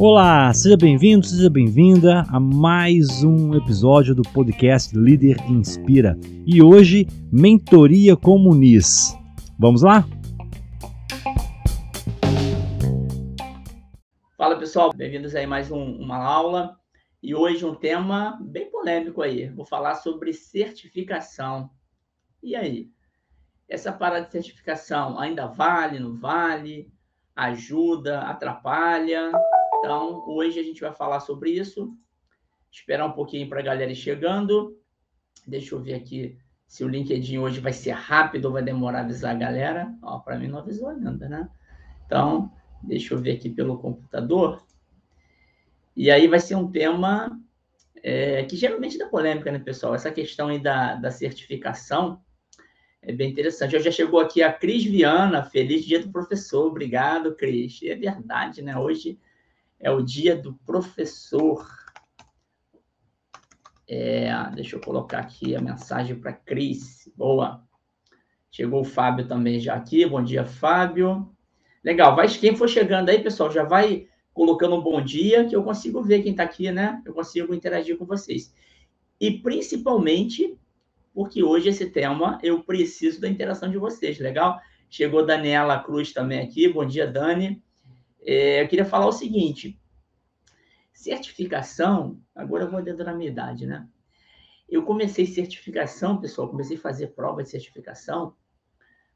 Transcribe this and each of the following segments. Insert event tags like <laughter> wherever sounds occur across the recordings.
Olá, seja bem-vindo, seja bem-vinda a mais um episódio do podcast Líder Inspira. E hoje, Mentoria Comunis. Vamos lá? Fala pessoal, bem-vindos aí a mais um, uma aula. E hoje um tema bem polêmico aí. Vou falar sobre certificação. E aí? Essa parada de certificação ainda vale, não vale? Ajuda, atrapalha? Então, hoje a gente vai falar sobre isso. Esperar um pouquinho para a galera ir chegando. Deixa eu ver aqui se o LinkedIn hoje vai ser rápido ou vai demorar a avisar a galera. Ó, para mim não avisou ainda, né? Então, deixa eu ver aqui pelo computador. E aí vai ser um tema é, que geralmente dá polêmica, né, pessoal? Essa questão aí da, da certificação é bem interessante. Hoje já chegou aqui a Cris Viana. Feliz dia do professor. Obrigado, Cris. É verdade, né? Hoje é o dia do professor. É, deixa eu colocar aqui a mensagem para Cris. Boa. Chegou o Fábio também já aqui. Bom dia, Fábio. Legal. Vai, quem for chegando aí, pessoal, já vai colocando um bom dia, que eu consigo ver quem está aqui, né? Eu consigo interagir com vocês. E principalmente porque hoje esse tema eu preciso da interação de vocês, legal? Chegou Daniela Cruz também aqui. Bom dia, Dani. É, eu queria falar o seguinte: certificação, agora eu vou dentro da minha idade, né? Eu comecei certificação, pessoal, comecei a fazer prova de certificação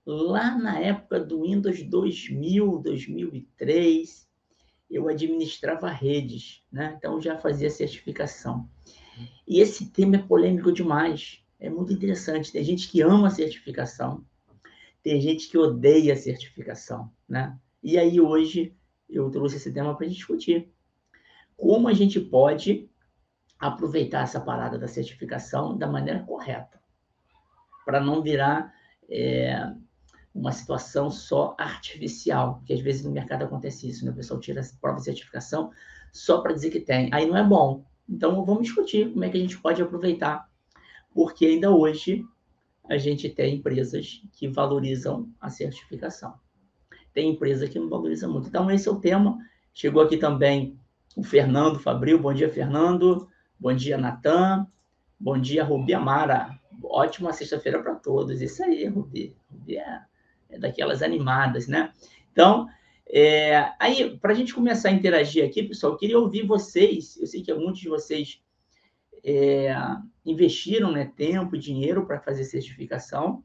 lá na época do Windows 2000, 2003. Eu administrava redes, né? Então já fazia certificação. E esse tema é polêmico demais. É muito interessante. Tem gente que ama a certificação, tem gente que odeia a certificação, né? E aí hoje eu trouxe esse tema para discutir. Como a gente pode aproveitar essa parada da certificação da maneira correta, para não virar é, uma situação só artificial, que às vezes no mercado acontece isso, né? O pessoal tira a prova de certificação só para dizer que tem. Aí não é bom. Então vamos discutir como é que a gente pode aproveitar, porque ainda hoje a gente tem empresas que valorizam a certificação tem empresa que não valoriza muito. Então, esse é o tema. Chegou aqui também o Fernando Fabril. Bom dia, Fernando. Bom dia, Natan. Bom dia, Rubi Amara. Ótima sexta-feira para todos. Isso aí, Rubi. Rubi é, é daquelas animadas, né? Então, é, aí, para a gente começar a interagir aqui, pessoal, eu queria ouvir vocês. Eu sei que muitos de vocês é, investiram né, tempo, dinheiro para fazer certificação.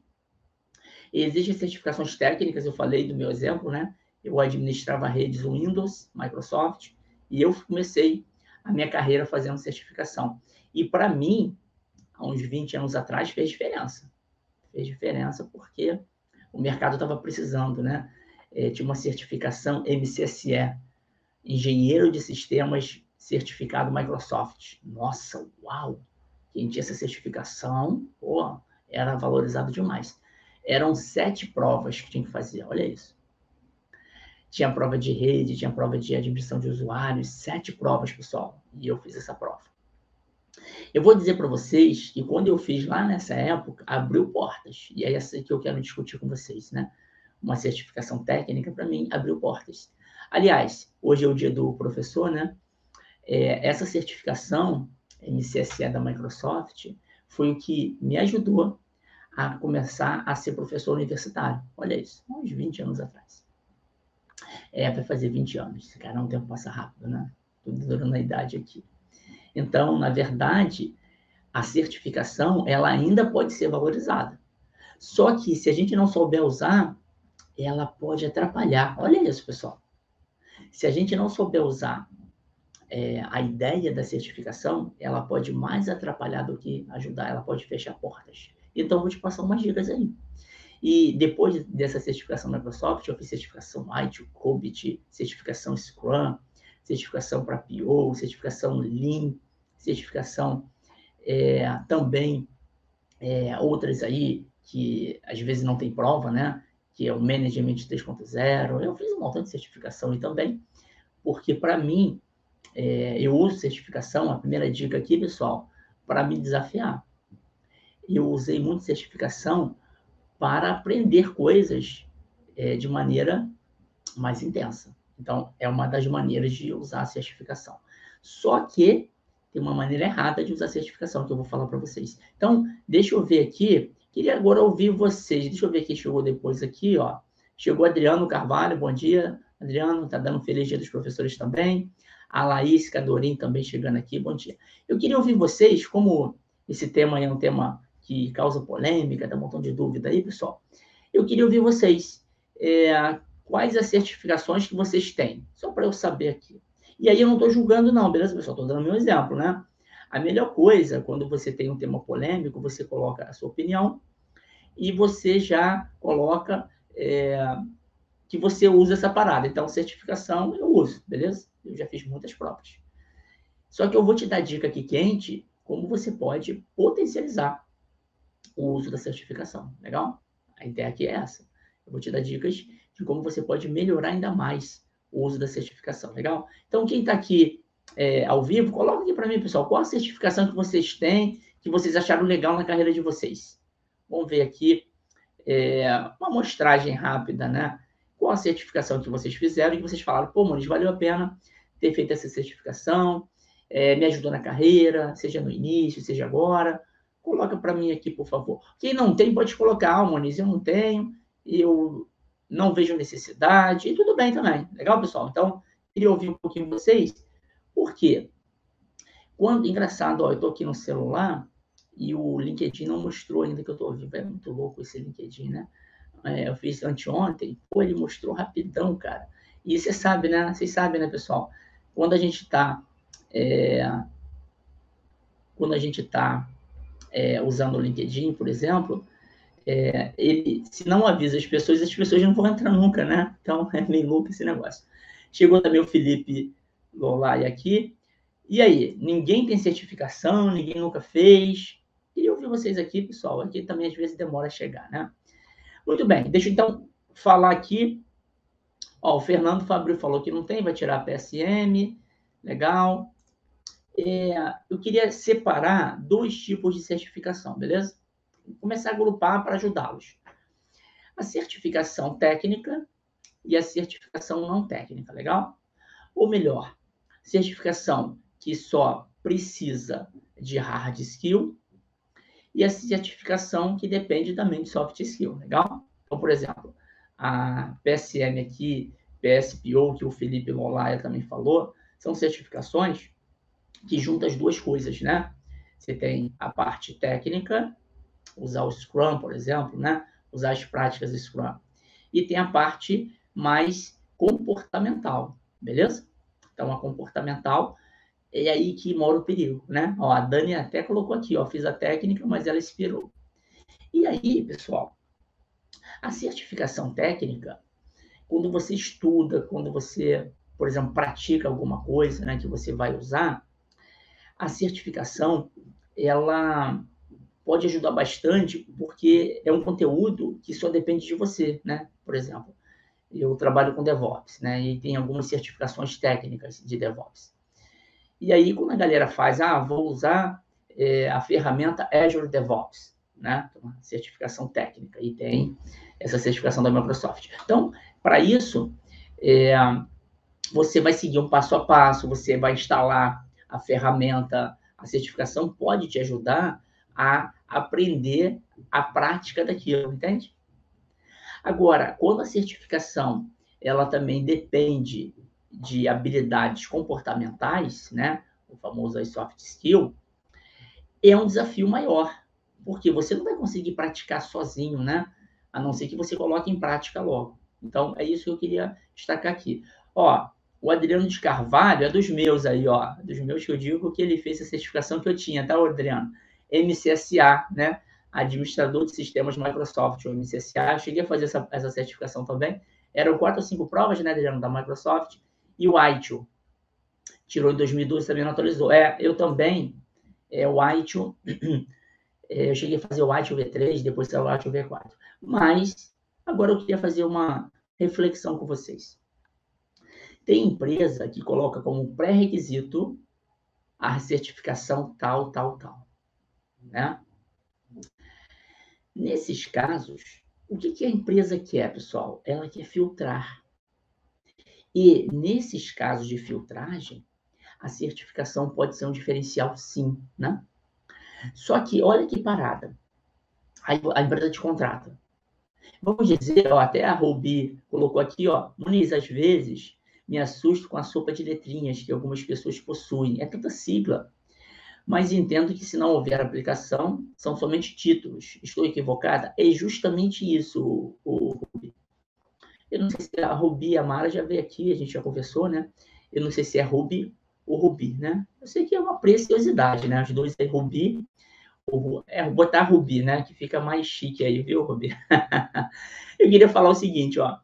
Existem certificações técnicas, eu falei do meu exemplo, né? Eu administrava redes Windows, Microsoft, e eu comecei a minha carreira fazendo certificação. E para mim, há uns 20 anos atrás, fez diferença. Fez diferença porque o mercado estava precisando, né? É, tinha uma certificação MCSE, Engenheiro de Sistemas Certificado Microsoft. Nossa, uau! Quem tinha essa certificação, pô, era valorizado demais. Eram sete provas que tinha que fazer, olha isso. Tinha prova de rede, tinha prova de admissão de usuários, sete provas, pessoal. E eu fiz essa prova. Eu vou dizer para vocês que quando eu fiz lá nessa época, abriu portas. E é essa que eu quero discutir com vocês, né? Uma certificação técnica, para mim, abriu portas. Aliás, hoje é o dia do professor, né? É, essa certificação, MCSE da Microsoft, foi o que me ajudou a começar a ser professor universitário. Olha isso, uns 20 anos atrás. É, vai fazer 20 anos. Cara, um tempo passa rápido, né? Tudo durando a idade aqui. Então, na verdade, a certificação, ela ainda pode ser valorizada. Só que, se a gente não souber usar, ela pode atrapalhar. Olha isso, pessoal. Se a gente não souber usar é, a ideia da certificação, ela pode mais atrapalhar do que ajudar, ela pode fechar portas. Então, vou te passar umas dicas aí. E depois dessa certificação Microsoft, eu fiz certificação ITIL, COBIT, certificação Scrum, certificação para PO, certificação Lean, certificação é, também é, outras aí que às vezes não tem prova, né? Que é o Management 3.0. Eu fiz um montão de certificação e também, porque para mim, é, eu uso certificação, a primeira dica aqui, pessoal, para me desafiar eu usei muito certificação para aprender coisas é, de maneira mais intensa. Então, é uma das maneiras de usar a certificação. Só que tem uma maneira errada de usar a certificação, que eu vou falar para vocês. Então, deixa eu ver aqui. Queria agora ouvir vocês. Deixa eu ver quem chegou depois aqui, ó. Chegou Adriano Carvalho, bom dia. Adriano, tá dando feliz dia dos professores também. A Laís Cadorim também chegando aqui, bom dia. Eu queria ouvir vocês, como esse tema é um tema que causa polêmica, dá um montão de dúvida aí, pessoal. Eu queria ouvir vocês. É, quais as certificações que vocês têm? Só para eu saber aqui. E aí eu não estou julgando, não, beleza, pessoal? Estou dando meu exemplo, né? A melhor coisa, quando você tem um tema polêmico, você coloca a sua opinião e você já coloca é, que você usa essa parada. Então, certificação eu uso, beleza? Eu já fiz muitas provas. Só que eu vou te dar dica aqui quente, como você pode potencializar o uso da certificação, legal? A ideia aqui é essa. Eu vou te dar dicas de como você pode melhorar ainda mais o uso da certificação, legal? Então, quem está aqui é, ao vivo, coloca aqui para mim, pessoal, qual a certificação que vocês têm, que vocês acharam legal na carreira de vocês. Vamos ver aqui é, uma amostragem rápida, né? Qual a certificação que vocês fizeram e que vocês falaram, pô, Muniz, valeu a pena ter feito essa certificação, é, me ajudou na carreira, seja no início, seja agora. Coloca para mim aqui, por favor. Quem não tem, pode colocar, ah, Muniz, eu não tenho, eu não vejo necessidade, e tudo bem também. Legal, pessoal? Então, queria ouvir um pouquinho vocês. Por quê? Quando, engraçado, ó, eu estou aqui no celular e o LinkedIn não mostrou ainda que eu estou vivo. É muito louco esse LinkedIn, né? É, eu fiz anteontem, pô, ele mostrou rapidão, cara. E você sabe, né? Vocês sabem, né, pessoal? Quando a gente está é, quando a gente está é, usando o LinkedIn, por exemplo, é, ele, se não avisa as pessoas, as pessoas não vão entrar nunca, né? Então <laughs> é meio louco esse negócio. Chegou também o Felipe Lolai aqui. E aí, ninguém tem certificação, ninguém nunca fez. Queria ouvir vocês aqui, pessoal. Aqui também às vezes demora a chegar, né? Muito bem, deixa eu então falar aqui. Ó, o Fernando Fabrício falou que não tem, vai tirar a PSM. Legal. É, eu queria separar dois tipos de certificação, beleza? começar a agrupar para ajudá-los. A certificação técnica e a certificação não técnica, legal? Ou melhor, certificação que só precisa de hard skill e a certificação que depende também de soft skill, legal? Então, por exemplo, a PSM aqui, PSPO, que o Felipe Lolaia também falou, são certificações que juntam as duas coisas, né? Você tem a parte técnica usar o Scrum, por exemplo, né? usar as práticas Scrum. E tem a parte mais comportamental, beleza? Então, a comportamental é aí que mora o perigo, né? Ó, a Dani até colocou aqui, ó, fiz a técnica, mas ela expirou. E aí, pessoal, a certificação técnica, quando você estuda, quando você, por exemplo, pratica alguma coisa, né, que você vai usar, a certificação, ela pode ajudar bastante, porque é um conteúdo que só depende de você, né? Por exemplo, eu trabalho com DevOps, né? E tem algumas certificações técnicas de DevOps. E aí, quando a galera faz, ah, vou usar é, a ferramenta Azure DevOps, né? Uma certificação técnica, e tem essa certificação da Microsoft. Então, para isso, é, você vai seguir um passo a passo, você vai instalar a ferramenta, a certificação pode te ajudar a aprender a prática daquilo, entende? Agora, quando a certificação ela também depende de habilidades comportamentais, né? O famoso soft skill, é um desafio maior, porque você não vai conseguir praticar sozinho, né? A não ser que você coloque em prática logo. Então, é isso que eu queria destacar aqui. Ó, o Adriano de Carvalho é dos meus aí, ó, dos meus que eu digo que ele fez a certificação que eu tinha, tá, Adriano? MCSA, né? Administrador de Sistemas Microsoft, o MCSA. Eu cheguei a fazer essa, essa certificação também. Eram quatro ou cinco provas, né, Adriano, da Microsoft. E o ITIL. Tirou em 2012, também não atualizou. É, eu também, é, o ITIL, <clears throat> eu cheguei a fazer o ITIL V3, depois o ITIL V4. Mas, agora eu queria fazer uma reflexão com vocês. Tem empresa que coloca como pré-requisito a certificação tal, tal, tal. Né? Nesses casos, o que, que a empresa quer, pessoal? Ela quer filtrar. E nesses casos de filtragem, a certificação pode ser um diferencial sim, né? Só que olha que parada. A empresa te contrata. Vamos dizer, ó, até a Rubi colocou aqui, ó, Muniz, às vezes me assusto com a sopa de letrinhas que algumas pessoas possuem. É tanta sigla. Mas entendo que se não houver aplicação, são somente títulos. Estou equivocada? É justamente isso, o, Rubi. Eu não sei se a Rubi e a Mara já veio aqui, a gente já conversou, né? Eu não sei se é Rubi ou Rubi, né? Eu sei que é uma preciosidade, né? Os dois é Rubi, é botar Rubi, né? Que fica mais chique aí, viu, Rubi? <laughs> eu queria falar o seguinte, ó.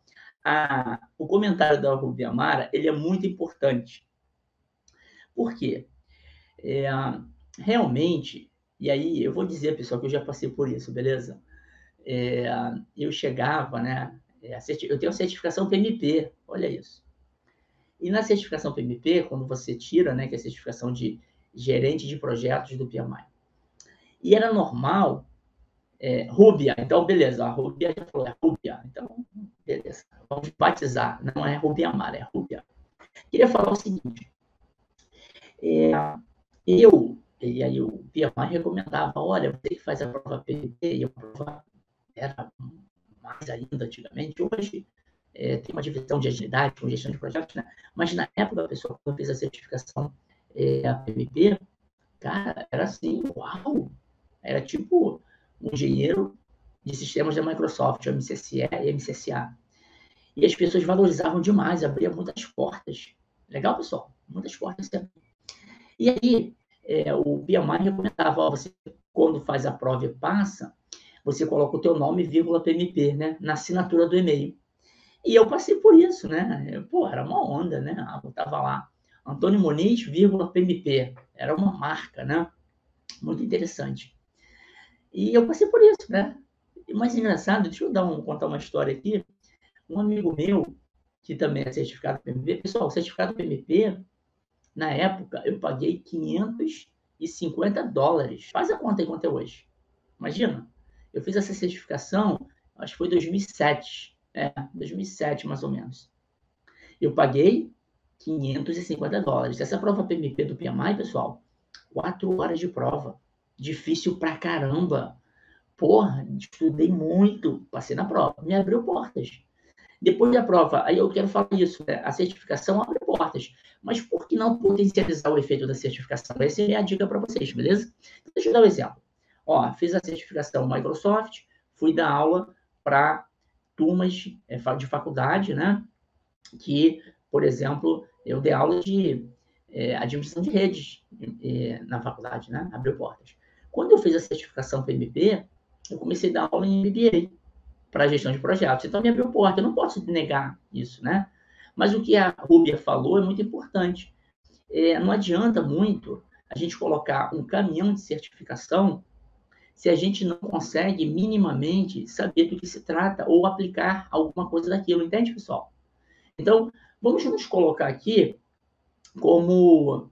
A, o comentário da Rubi Amara, ele é muito importante. Por quê? É, realmente, e aí eu vou dizer, pessoal, que eu já passei por isso, beleza? É, eu chegava, né? É, eu tenho a certificação PMP, olha isso. E na certificação PMP, quando você tira, né, que é a certificação de gerente de projetos do PMI. E era normal, é, Rubia, então beleza, a Rubia já falou, é Rubia, então beleza, vamos batizar, não é Rubia Mara, é Rubia. Queria falar o seguinte, é, eu, e aí o PMI recomendava, olha, você que faz a prova PMP, e a prova era mais ainda antigamente, hoje é, tem uma divisão de agilidade com gestão de projetos, né? Mas na época, a pessoa, quando fez a certificação é, a PMP, cara, era assim, uau! Era tipo um engenheiro de sistemas da Microsoft, MCSE e MCSA. E as pessoas valorizavam demais, abria muitas portas. Legal, pessoal? Muitas portas. E aí, é, o PMI recomendava, ó, você, quando faz a prova e passa, você coloca o teu nome, vírgula PMP, né? Na assinatura do e-mail. E eu passei por isso, né? Pô, era uma onda, né? Eu ah, tava lá, Antônio Moniz, vírgula PMP. Era uma marca, né? Muito interessante. E eu passei por isso, né? Mais engraçado, deixa eu dar um, contar uma história aqui. Um amigo meu, que também é certificado PMP, pessoal, certificado PMP, na época, eu paguei 550 dólares. Faz a conta aí quanto é hoje. Imagina, eu fiz essa certificação, acho que foi 2007. É, 2007, mais ou menos. Eu paguei 550 dólares. Essa prova PMP do PMI, pessoal, quatro horas de prova. Difícil pra caramba. Porra, estudei muito, passei na prova, me abriu portas. Depois da prova, aí eu quero falar isso, né? a certificação abre portas. Mas por que não potencializar o efeito da certificação? Essa é a dica para vocês, beleza? Então, deixa eu dar um exemplo. Ó, fiz a certificação Microsoft, fui dar aula para turmas é, de faculdade, né? Que, por exemplo, eu dei aula de é, administração de redes é, na faculdade, né? Abriu portas. Quando eu fiz a certificação PMP, eu comecei a dar aula em MBA para gestão de projetos. Então, me abriu porta. Eu não posso negar isso, né? Mas o que a Rubia falou é muito importante. É, não adianta muito a gente colocar um caminhão de certificação se a gente não consegue minimamente saber do que se trata ou aplicar alguma coisa daquilo, entende, pessoal? Então, vamos nos colocar aqui como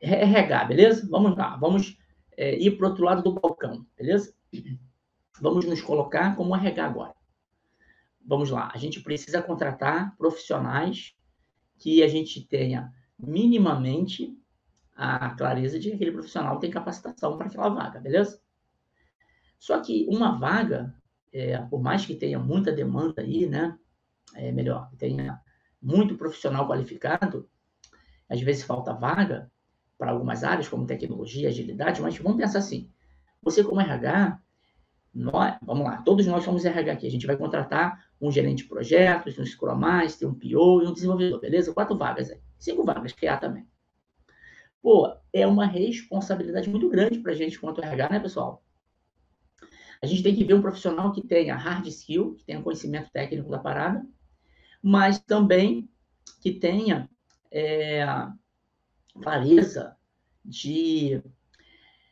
RH, beleza? Vamos lá, vamos é, ir para o outro lado do balcão, beleza? Vamos nos colocar como RH agora. Vamos lá, a gente precisa contratar profissionais que a gente tenha minimamente a clareza de que aquele profissional tem capacitação para aquela vaga, beleza? Só que uma vaga, é, por mais que tenha muita demanda aí, né? É melhor, tenha muito profissional qualificado, às vezes falta vaga para algumas áreas, como tecnologia, agilidade, mas vamos pensar assim: você, como RH, nós, vamos lá, todos nós somos RH aqui, a gente vai contratar um gerente de projetos, um Scrum Master, um PO e um desenvolvedor, beleza? Quatro vagas aí, cinco vagas, criar também. Pô, é uma responsabilidade muito grande para a gente quanto RH, né, pessoal? A gente tem que ver um profissional que tenha hard skill, que tenha conhecimento técnico da parada, mas também que tenha é, clareza de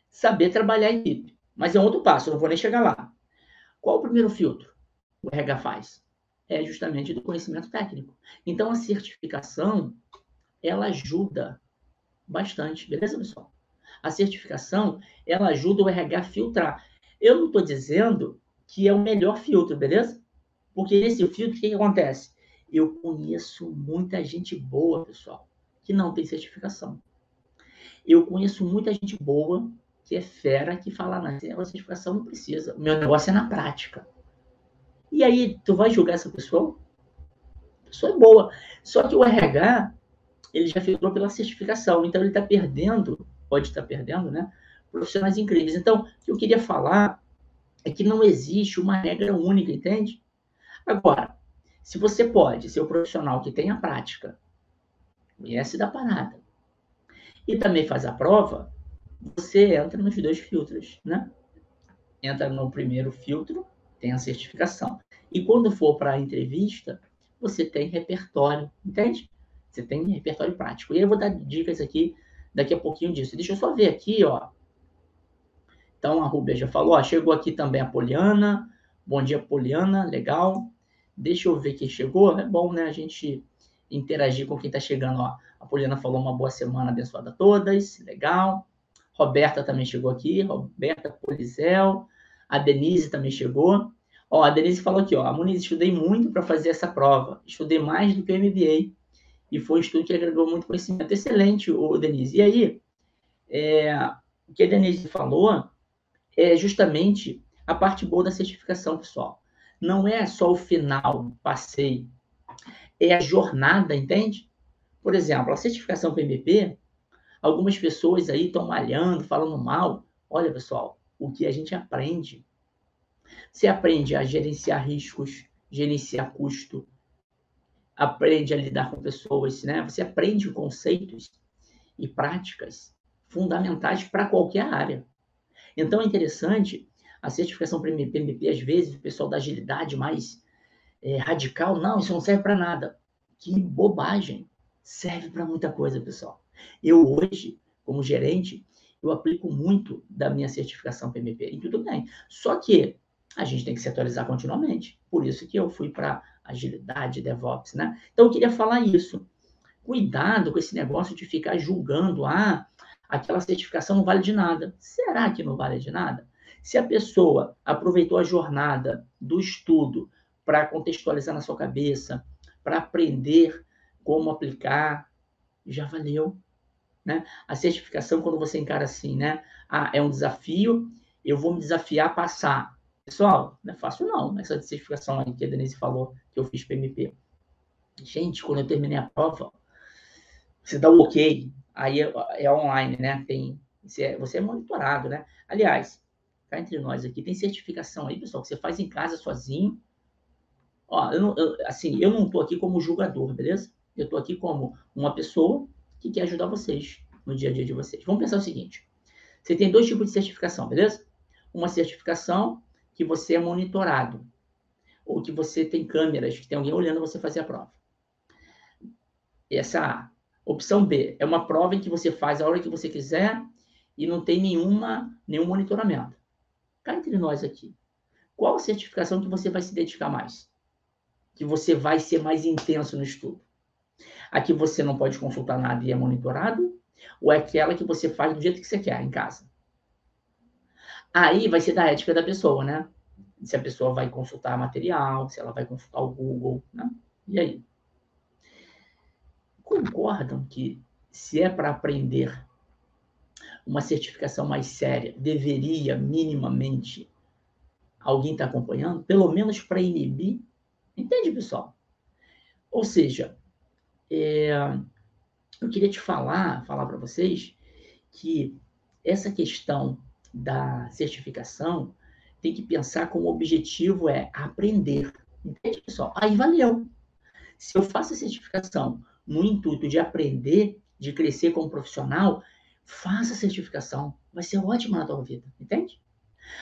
saber trabalhar em equipe. Mas é outro passo, eu não vou nem chegar lá. Qual o primeiro filtro o RH faz? É justamente do conhecimento técnico. Então, a certificação, ela ajuda bastante, beleza, pessoal? A certificação, ela ajuda o RH a filtrar. Eu não estou dizendo que é o melhor filtro, beleza? Porque nesse filtro, o que, que acontece? eu conheço muita gente boa, pessoal, que não tem certificação. Eu conheço muita gente boa que é fera, que fala, na certificação não precisa. O meu negócio é na prática. E aí, tu vai julgar essa pessoa? A pessoa é boa. Só que o RH, ele já filtrou pela certificação. Então, ele está perdendo, pode estar tá perdendo, né? Profissionais incríveis. Então, o que eu queria falar é que não existe uma regra única, entende? Agora, se você pode ser o profissional que tem a prática, conhece da parada, e também faz a prova, você entra nos dois filtros, né? Entra no primeiro filtro, tem a certificação. E quando for para a entrevista, você tem repertório, entende? Você tem repertório prático. E eu vou dar dicas aqui daqui a pouquinho disso. Deixa eu só ver aqui, ó. Então a Rubia já falou, ó, chegou aqui também a Poliana. Bom dia, Poliana, legal. Deixa eu ver quem chegou. É bom, né? A gente interagir com quem está chegando. Ó. A Poliana falou uma boa semana abençoada a todas. Legal. Roberta também chegou aqui. Roberta Polizel. A Denise também chegou. Ó, a Denise falou aqui, ó. A Muniz, estudei muito para fazer essa prova. Estudei mais do que o MBA. E foi um estudo que agregou muito conhecimento. Excelente, ô, Denise. E aí, é, o que a Denise falou é justamente a parte boa da certificação, pessoal não é só o final, passei, é a jornada, entende? Por exemplo, a certificação PMP, algumas pessoas aí estão malhando, falando mal. Olha, pessoal, o que a gente aprende. Você aprende a gerenciar riscos, gerenciar custo, aprende a lidar com pessoas, né? Você aprende conceitos e práticas fundamentais para qualquer área. Então é interessante a certificação PMP, às vezes, o pessoal da agilidade mais é, radical, não, isso não serve para nada. Que bobagem. Serve para muita coisa, pessoal. Eu hoje, como gerente, eu aplico muito da minha certificação PMP e tudo bem. Só que a gente tem que se atualizar continuamente. Por isso que eu fui para agilidade, DevOps, né? Então eu queria falar isso. Cuidado com esse negócio de ficar julgando, ah, aquela certificação não vale de nada. Será que não vale de nada? Se a pessoa aproveitou a jornada do estudo para contextualizar na sua cabeça, para aprender como aplicar, já valeu. Né? A certificação, quando você encara assim, né? Ah, é um desafio, eu vou me desafiar a passar. Pessoal, não é fácil não, essa certificação aí que a Denise falou, que eu fiz PMP. Gente, quando eu terminei a prova, você dá o ok, aí é, é online, né? Tem, você é, você é monitorado, né? Aliás, cá entre nós aqui, tem certificação aí, pessoal, que você faz em casa sozinho. Ó, eu não, eu, assim, eu não estou aqui como julgador, beleza? Eu estou aqui como uma pessoa que quer ajudar vocês no dia a dia de vocês. Vamos pensar o seguinte: você tem dois tipos de certificação, beleza? Uma certificação que você é monitorado, ou que você tem câmeras, que tem alguém olhando você fazer a prova. Essa. Opção B é uma prova em que você faz a hora que você quiser e não tem nenhuma, nenhum monitoramento. Cá entre nós aqui. Qual certificação que você vai se dedicar mais? Que você vai ser mais intenso no estudo? A que você não pode consultar nada e é monitorado? Ou é aquela que você faz do jeito que você quer, em casa? Aí vai ser da ética da pessoa, né? Se a pessoa vai consultar material, se ela vai consultar o Google, né? E aí? Concordam que se é para aprender uma certificação mais séria, deveria minimamente alguém estar tá acompanhando, pelo menos para inibir. Entende, pessoal? Ou seja, é, eu queria te falar, falar para vocês que essa questão da certificação tem que pensar como objetivo é aprender. Entende, pessoal? Aí valeu. Se eu faço a certificação no intuito de aprender, de crescer como profissional, faça a certificação. Vai ser ótimo na tua vida, entende?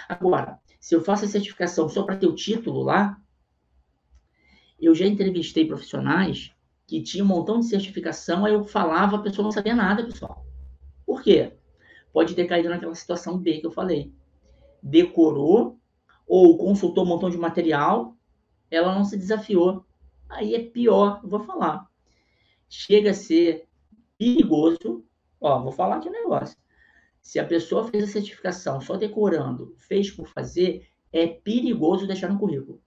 Agora, se eu faço a certificação só para ter o título lá, eu já entrevistei profissionais que tinham um montão de certificação, aí eu falava, a pessoa não sabia nada, pessoal. Por quê? Pode ter caído naquela situação B que eu falei. Decorou ou consultou um montão de material, ela não se desafiou. Aí é pior, eu vou falar. Chega a ser perigoso Ó, vou falar aqui um negócio. Se a pessoa fez a certificação só decorando, fez por fazer, é perigoso deixar no currículo.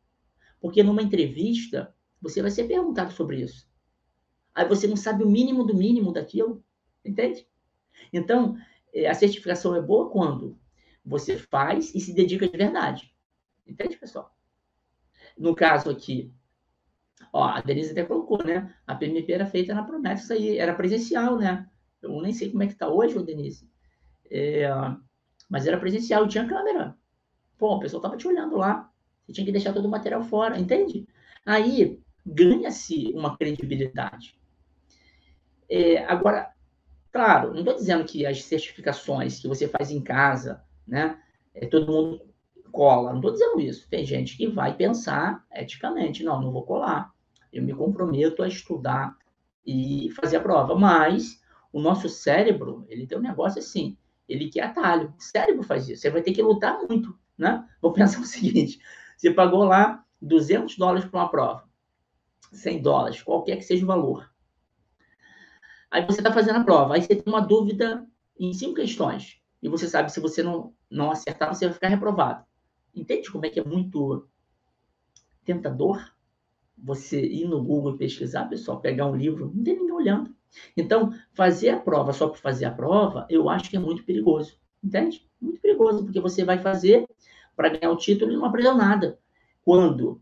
Porque numa entrevista, Você vai ser perguntado sobre isso. Aí você não sabe o mínimo do mínimo daquilo, entende? Então, é, a certificação é boa quando você faz e se dedica de verdade. Entende, pessoal? No caso aqui, ó, a Denise até colocou, né? A PMP era feita na promessa, aí era presencial, né? Eu nem sei como é que tá hoje, Denise. É, mas era presencial, tinha câmera. Pô, o pessoal tava te olhando lá. Você tinha que deixar todo o material fora, entende? Aí ganha-se uma credibilidade. É, agora, claro, não estou dizendo que as certificações que você faz em casa, né, é, todo mundo cola, não estou dizendo isso. Tem gente que vai pensar eticamente, não, não vou colar. Eu me comprometo a estudar e fazer a prova. Mas o nosso cérebro, ele tem um negócio assim, ele quer atalho. O cérebro faz isso. Você vai ter que lutar muito, né? Vou <laughs> pensar o seguinte, você pagou lá 200 dólares para uma prova. 100 dólares, qualquer que seja o valor. Aí você está fazendo a prova, aí você tem uma dúvida em cinco questões. E você sabe se você não, não acertar, você vai ficar reprovado. Entende como é que é muito tentador você ir no Google e pesquisar, pessoal, pegar um livro, não tem ninguém olhando. Então, fazer a prova só por fazer a prova, eu acho que é muito perigoso. Entende? Muito perigoso, porque você vai fazer para ganhar o título e não aprendeu nada. Quando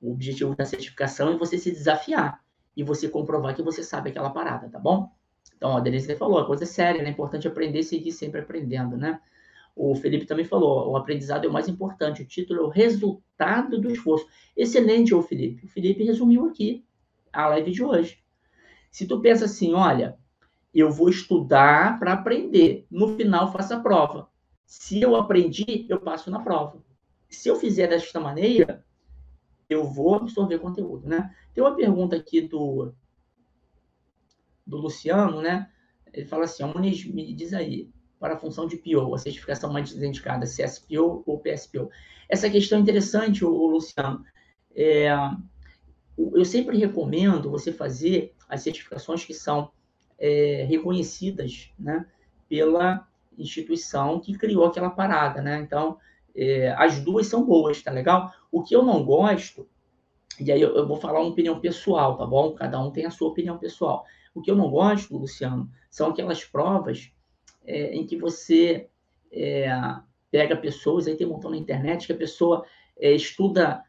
o objetivo da certificação é você se desafiar e você comprovar que você sabe aquela parada, tá bom? Então, a Denise falou, a coisa é séria, né? É importante aprender e seguir sempre aprendendo, né? O Felipe também falou, o aprendizado é o mais importante, o título é o resultado do esforço. Excelente, ô Felipe. O Felipe resumiu aqui a live de hoje. Se tu pensa assim, olha, eu vou estudar para aprender, no final faço a prova. Se eu aprendi, eu passo na prova. Se eu fizer desta maneira, eu vou absorver conteúdo, né? Tem uma pergunta aqui do, do Luciano, né? Ele fala assim, Muniz, me diz aí, para a função de PO, a certificação mais indicada, CSPO ou PSPO. Essa questão é interessante, o, Luciano. É, eu sempre recomendo você fazer as certificações que são é, reconhecidas, né? Pela instituição que criou aquela parada, né? Então, é, as duas são boas, tá legal? O que eu não gosto, e aí eu, eu, vou falar uma opinião pessoal, tá bom? Cada um tem a sua opinião pessoal. O que eu não gosto, Luciano, são aquelas provas é, em que você é, pega pessoas, aí tem um montão na internet, que a pessoa é, estuda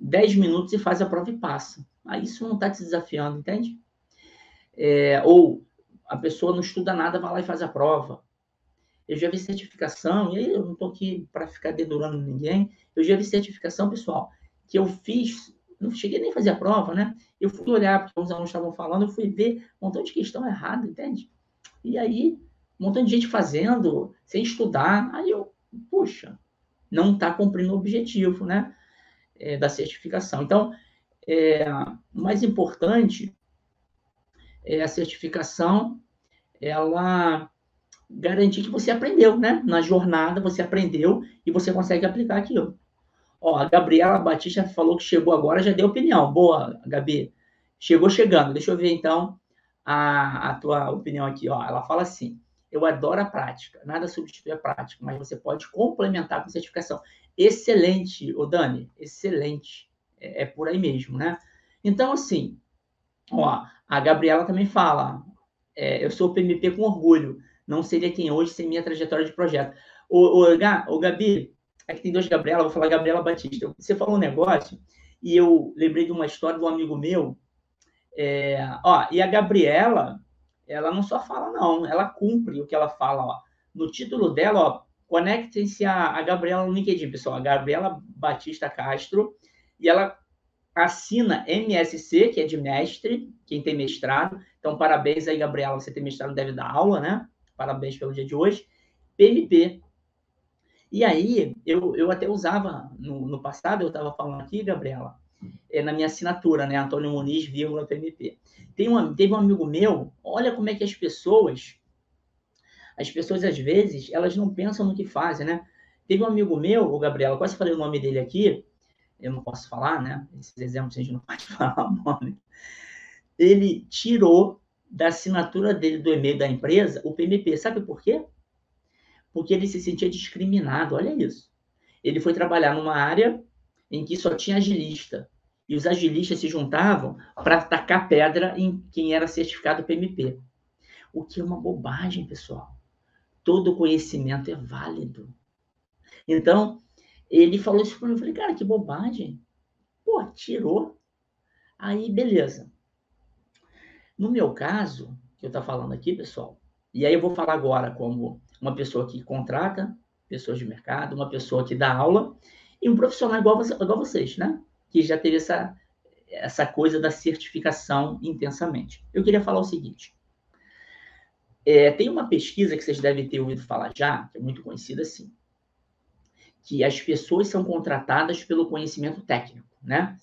10 é, minutos e faz a prova e passa. Aí isso não está te desafiando, entende? É, ou a pessoa não estuda nada, vai lá e faz a prova. Eu já vi certificação, e aí eu não estou aqui para ficar dedurando ninguém, eu já vi certificação, pessoal, que eu fiz, não cheguei nem a fazer a prova, né? Eu fui olhar, porque os alunos estavam falando, eu fui ver um montão de questão errada, entende? E aí, um montão de gente fazendo, sem estudar, aí eu, puxa, não está cumprindo o objetivo, né? É, da certificação. Então, é, o mais importante é a certificação, ela garantir que você aprendeu, né? Na jornada você aprendeu e você consegue aplicar aquilo. Ó, a Gabriela Batista falou que chegou agora, já deu opinião. Boa, Gabi. Chegou chegando. Deixa eu ver então a, a tua opinião aqui. Ó, ela fala assim: eu adoro a prática, nada substitui a prática, mas você pode complementar com certificação. Excelente, ô Dani, excelente. É, é por aí mesmo, né? Então, assim, ó, a Gabriela também fala: é, eu sou PMP com orgulho não seria quem hoje sem minha trajetória de projeto. O, o, o Gabi, aqui tem dois Gabriela, vou falar Gabriela Batista. Você falou um negócio e eu lembrei de uma história de um amigo meu. É, ó, e a Gabriela, ela não só fala, não, ela cumpre o que ela fala. Ó. No título dela, ó, conectem-se a, a Gabriela no LinkedIn, pessoal. A Gabriela Batista Castro. E ela assina MSC, que é de mestre, quem tem mestrado. Então, parabéns aí, Gabriela, você tem mestrado, deve dar aula, né? parabéns pelo dia de hoje, PMP. E aí, eu, eu até usava, no, no passado, eu estava falando aqui, Gabriela, é, na minha assinatura, né, Antônio Muniz, vírgula, PMP. Tem um, teve um amigo meu, olha como é que as pessoas, as pessoas, às vezes, elas não pensam no que fazem, né? Teve um amigo meu, o Gabriela, quase falei o nome dele aqui, eu não posso falar, né? Esses exemplos a gente não <laughs> pode falar o nome. Ele tirou da assinatura dele do e-mail da empresa o PMP. Sabe por quê? Porque ele se sentia discriminado. Olha isso. Ele foi trabalhar numa área em que só tinha agilista. E os agilistas se juntavam para tacar pedra em quem era certificado PMP. O que é uma bobagem, pessoal. Todo conhecimento é válido. Então, ele falou isso para mim. Eu falei, cara, que bobagem. Pô, tirou. Aí, beleza. No meu caso, que eu estou falando aqui, pessoal, e aí eu vou falar agora como uma pessoa que contrata pessoas de mercado, uma pessoa que dá aula e um profissional igual, igual vocês, né? Que já teve essa, essa coisa da certificação intensamente. Eu queria falar o seguinte. É, tem uma pesquisa que vocês devem ter ouvido falar já, que é muito conhecida assim, que as pessoas são contratadas pelo conhecimento técnico, né?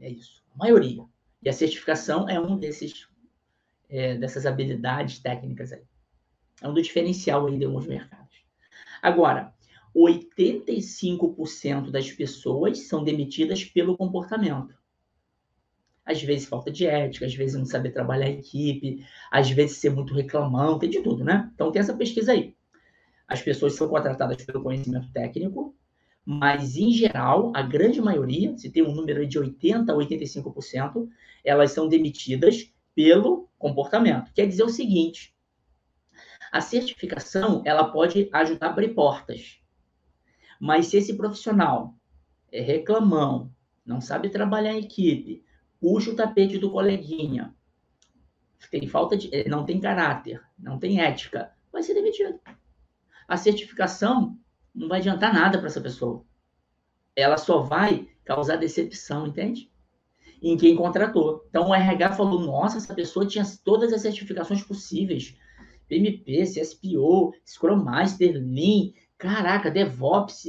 É isso, a maioria. E a certificação é um desses é, dessas habilidades técnicas aí. É um do diferencial aí de alguns mercados. Agora, 85% das pessoas são demitidas pelo comportamento. Às vezes falta de ética, às vezes não saber trabalhar em equipe, às vezes ser muito reclamão, tem de tudo, né? Então tem essa pesquisa aí. As pessoas são contratadas pelo conhecimento técnico, mas em geral, a grande maioria, se tem um número de 80 a 85%, elas são demitidas pelo comportamento. Quer dizer o seguinte, a certificação, ela pode ajudar a abrir portas. Mas se esse profissional é reclamão, não sabe trabalhar em equipe, puxa o tapete do coleguinha, tem falta de, não tem caráter, não tem ética, vai ser demitido. A certificação não vai adiantar nada para essa pessoa. Ela só vai causar decepção, entende? Em quem contratou. Então o RH falou: nossa, essa pessoa tinha todas as certificações possíveis. PMP, CSPO, Scrum Master, Lean, caraca, DevOps.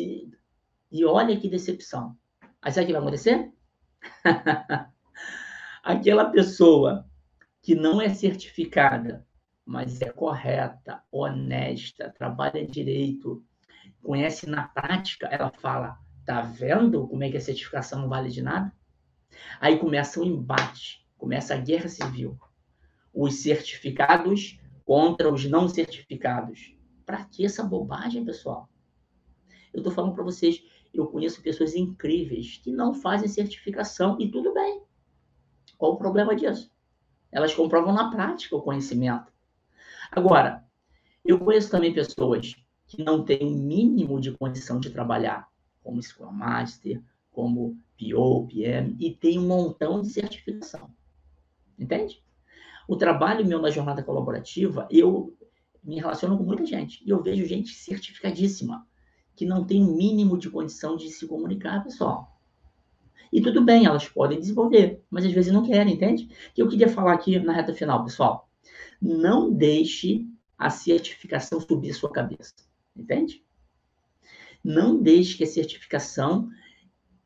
E olha que decepção. Aí sabe o que vai acontecer? <laughs> Aquela pessoa que não é certificada, mas é correta, honesta, trabalha direito, conhece na prática, ela fala: tá vendo como é que a certificação não vale de nada? Aí começa o embate, começa a guerra civil. Os certificados contra os não certificados. Para que essa bobagem, pessoal? Eu estou falando para vocês, eu conheço pessoas incríveis que não fazem certificação e tudo bem. Qual o problema disso? Elas comprovam na prática o conhecimento. Agora, eu conheço também pessoas que não têm o mínimo de condição de trabalhar, como Scrum Master, como PO, PM, e tem um montão de certificação. Entende? O trabalho meu na jornada colaborativa, eu me relaciono com muita gente. E eu vejo gente certificadíssima, que não tem o um mínimo de condição de se comunicar, pessoal. E tudo bem, elas podem desenvolver, mas às vezes não querem, entende? Que eu queria falar aqui na reta final, pessoal. Não deixe a certificação subir sua cabeça, entende? Não deixe que a certificação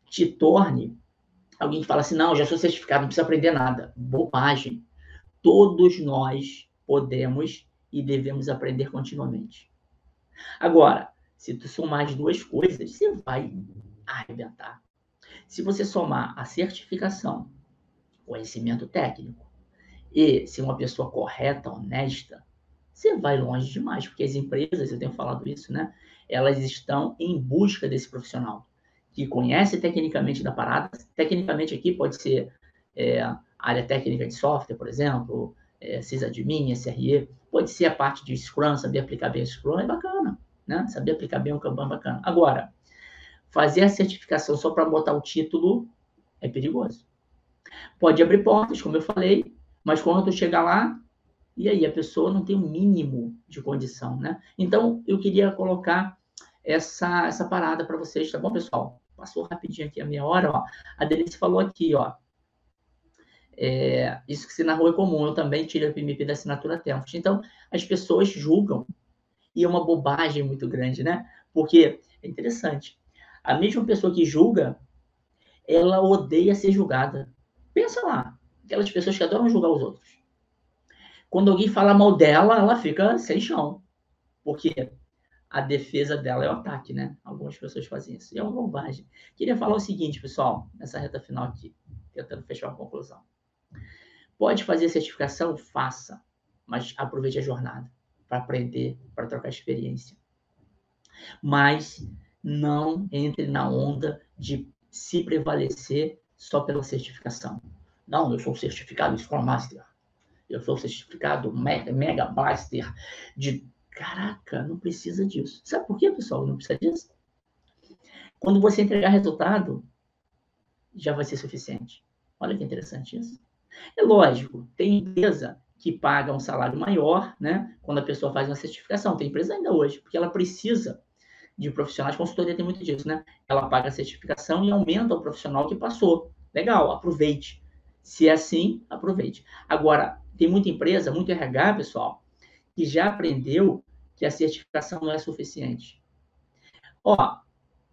te torne alguém que fala assim: não, já sou certificado, não precisa aprender nada. Bobagem todos nós podemos e devemos aprender continuamente. Agora, se tu somar as duas coisas, você vai arrebentar. Se você somar a certificação, conhecimento técnico, e ser uma pessoa correta, honesta, você vai longe demais, porque as empresas, eu tenho falado isso, né? Elas estão em busca desse profissional que conhece tecnicamente da parada. Tecnicamente aqui pode ser é, área técnica de software, por exemplo, é, sysadmin, SRE, pode ser a parte de Scrum, saber aplicar bem o Scrum é bacana, né? Saber aplicar bem o Kanban é bacana. Agora, fazer a certificação só para botar o título é perigoso. Pode abrir portas, como eu falei, mas quando tu chegar lá, e aí a pessoa não tem o um mínimo de condição, né? Então, eu queria colocar essa, essa parada para vocês, tá bom, pessoal? Passou rapidinho aqui a minha hora, ó. A Denise falou aqui, ó. É, isso que se na rua é comum, eu também tirei o PMP da assinatura Template. Então, as pessoas julgam, e é uma bobagem muito grande, né? Porque é interessante, a mesma pessoa que julga, ela odeia ser julgada. Pensa lá, aquelas pessoas que adoram julgar os outros. Quando alguém fala mal dela, ela fica sem chão. Porque a defesa dela é o ataque, né? Algumas pessoas fazem isso. E é uma bobagem. Queria falar o seguinte, pessoal, nessa reta final aqui, tentando fechar a conclusão. Pode fazer certificação? Faça, mas aproveite a jornada para aprender, para trocar experiência. Mas não entre na onda de se prevalecer só pela certificação. Não, eu sou certificado Scrum Master. Eu sou certificado Mega, Mega Blaster de. Caraca, não precisa disso. Sabe por quê, pessoal? Não precisa disso. Quando você entregar resultado, já vai ser suficiente. Olha que interessante isso. É lógico, tem empresa que paga um salário maior, né? Quando a pessoa faz uma certificação. Tem empresa ainda hoje, porque ela precisa de profissionais. Consultoria tem muito disso, né? Ela paga a certificação e aumenta o profissional que passou. Legal, aproveite. Se é assim, aproveite. Agora, tem muita empresa, muito RH, pessoal, que já aprendeu que a certificação não é suficiente. Ó,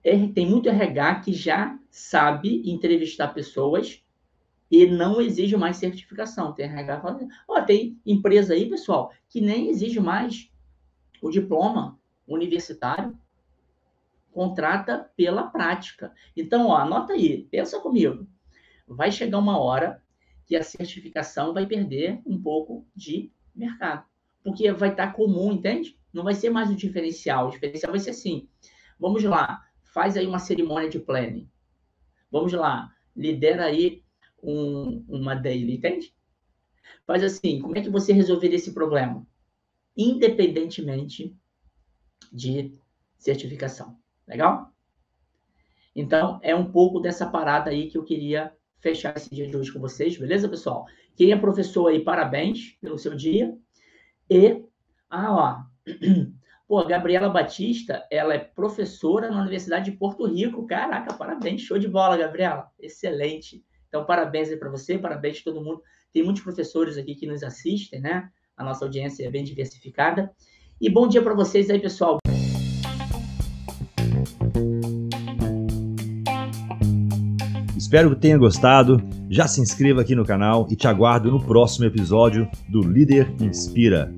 tem muito RH que já sabe entrevistar pessoas e não exige mais certificação. Tem RH falando, ó, tem empresa aí, pessoal, que nem exige mais o diploma universitário, contrata pela prática. Então, ó, anota aí, pensa comigo. Vai chegar uma hora que a certificação vai perder um pouco de mercado, porque vai estar comum, entende? Não vai ser mais o diferencial. O diferencial vai ser assim: vamos lá, faz aí uma cerimônia de planning. Vamos lá, lidera aí um, uma daily, entende? Faz assim, como é que você resolveria esse problema? Independentemente de certificação. Legal? Então, é um pouco dessa parada aí que eu queria fechar esse dia de hoje com vocês, beleza, pessoal? Quem é professor aí, parabéns pelo seu dia. E, ah, ó, <clears throat> pô, a Gabriela Batista, ela é professora na Universidade de Porto Rico. Caraca, parabéns, show de bola, Gabriela. Excelente. Então, parabéns aí para você, parabéns a todo mundo. Tem muitos professores aqui que nos assistem, né? A nossa audiência é bem diversificada. E bom dia para vocês aí, pessoal. Espero que tenha gostado. Já se inscreva aqui no canal e te aguardo no próximo episódio do Líder Inspira.